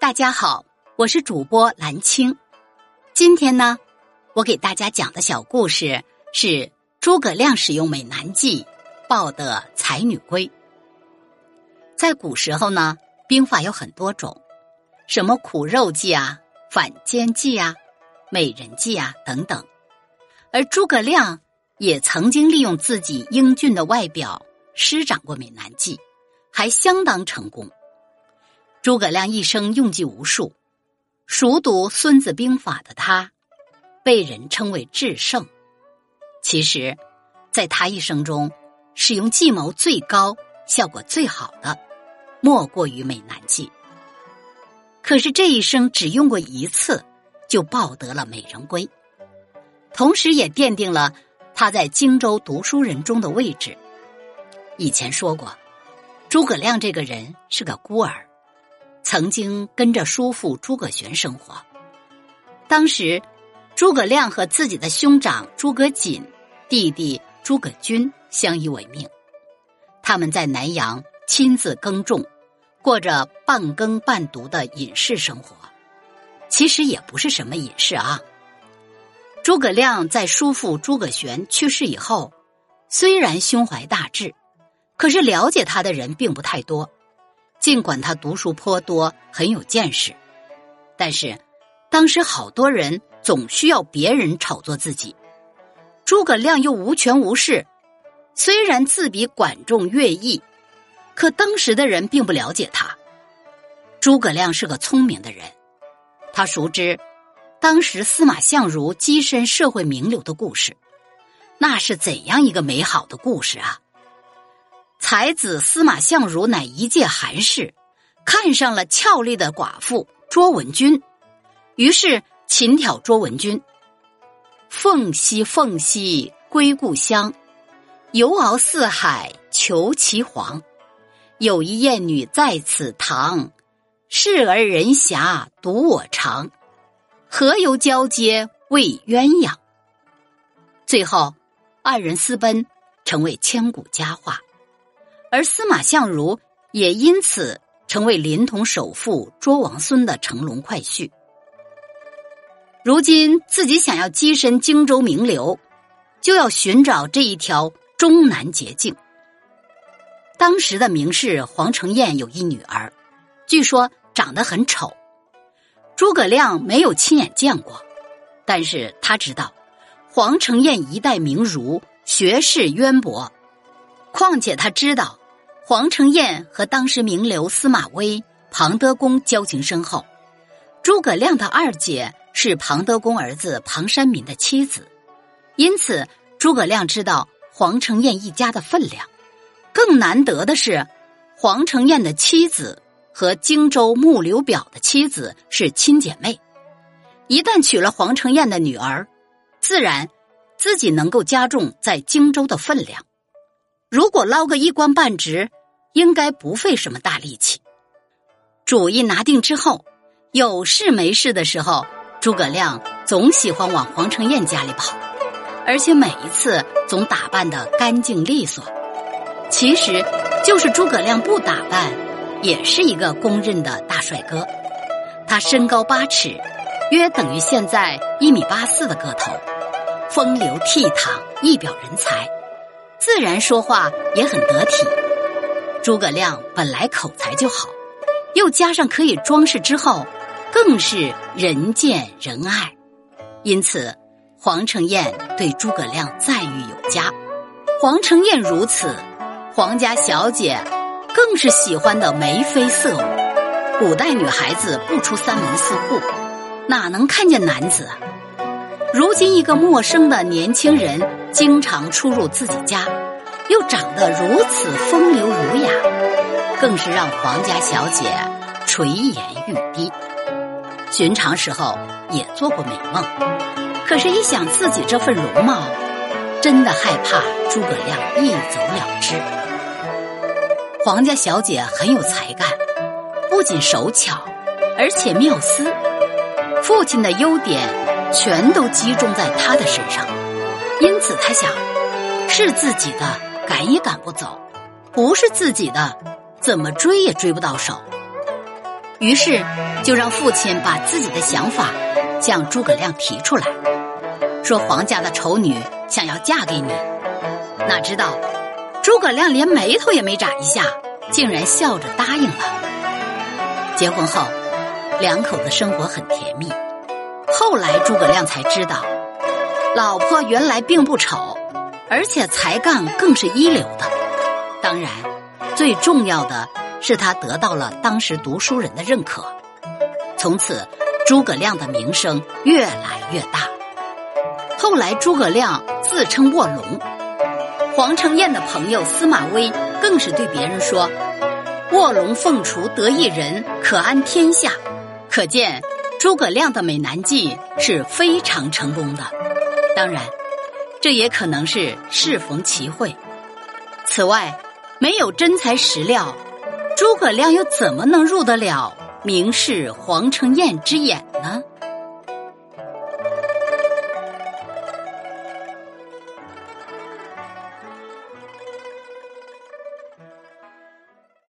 大家好，我是主播蓝青。今天呢，我给大家讲的小故事是诸葛亮使用美男计抱得才女归。在古时候呢，兵法有很多种，什么苦肉计啊、反间计啊、美人计啊等等。而诸葛亮也曾经利用自己英俊的外表施展过美男计，还相当成功。诸葛亮一生用计无数，熟读《孙子兵法》的他，被人称为智圣。其实，在他一生中，使用计谋最高、效果最好的，莫过于美男计。可是这一生只用过一次，就抱得了美人归，同时也奠定了他在荆州读书人中的位置。以前说过，诸葛亮这个人是个孤儿。曾经跟着叔父诸葛玄生活。当时，诸葛亮和自己的兄长诸葛瑾、弟弟诸葛均相依为命。他们在南阳亲自耕种，过着半耕半读的隐士生活。其实也不是什么隐士啊。诸葛亮在叔父诸葛玄去世以后，虽然胸怀大志，可是了解他的人并不太多。尽管他读书颇多，很有见识，但是当时好多人总需要别人炒作自己，诸葛亮又无权无势。虽然自比管仲、乐毅，可当时的人并不了解他。诸葛亮是个聪明的人，他熟知当时司马相如跻身社会名流的故事，那是怎样一个美好的故事啊！才子司马相如乃一介寒士，看上了俏丽的寡妇卓文君，于是琴挑卓文君。凤兮凤兮归故乡，游遨四海求其凰。有一艳女在此堂，视而人遐独我长。何由交接为鸳鸯？最后，二人私奔，成为千古佳话。而司马相如也因此成为临潼首富卓王孙的乘龙快婿。如今自己想要跻身荆州名流，就要寻找这一条终南捷径。当时的名士黄承彦有一女儿，据说长得很丑。诸葛亮没有亲眼见过，但是他知道黄承彦一代名儒，学识渊博，况且他知道。黄承彦和当时名流司马威、庞德公交情深厚，诸葛亮的二姐是庞德公儿子庞山民的妻子，因此诸葛亮知道黄承彦一家的分量。更难得的是，黄承彦的妻子和荆州穆刘表的妻子是亲姐妹，一旦娶了黄承彦的女儿，自然自己能够加重在荆州的分量。如果捞个一官半职。应该不费什么大力气。主意拿定之后，有事没事的时候，诸葛亮总喜欢往黄承彦家里跑，而且每一次总打扮的干净利索。其实，就是诸葛亮不打扮，也是一个公认的大帅哥。他身高八尺，约等于现在一米八四的个头，风流倜傥，一表人才，自然说话也很得体。诸葛亮本来口才就好，又加上可以装饰之后，更是人见人爱。因此，黄承彦对诸葛亮赞誉有加。黄承彦如此，皇家小姐更是喜欢的眉飞色舞。古代女孩子不出三门四户，哪能看见男子啊？如今一个陌生的年轻人经常出入自己家。又长得如此风流儒雅，更是让皇家小姐垂涎欲滴。寻常时候也做过美梦，可是，一想自己这份容貌，真的害怕诸葛亮一走了之。皇家小姐很有才干，不仅手巧，而且妙思。父亲的优点全都集中在他的身上，因此他想，是自己的。赶也赶不走，不是自己的，怎么追也追不到手。于是就让父亲把自己的想法向诸葛亮提出来，说皇家的丑女想要嫁给你。哪知道诸葛亮连眉头也没眨一下，竟然笑着答应了。结婚后，两口子生活很甜蜜。后来诸葛亮才知道，老婆原来并不丑，而且才干更是一流的。当然，最重要的。是他得到了当时读书人的认可，从此诸葛亮的名声越来越大。后来诸葛亮自称卧龙，黄承彦的朋友司马威更是对别人说：“卧龙凤雏得一人，可安天下。”可见诸葛亮的美男计是非常成功的。当然，这也可能是适逢其会。此外，没有真材实料。诸葛亮又怎么能入得了名士黄承彦之眼呢？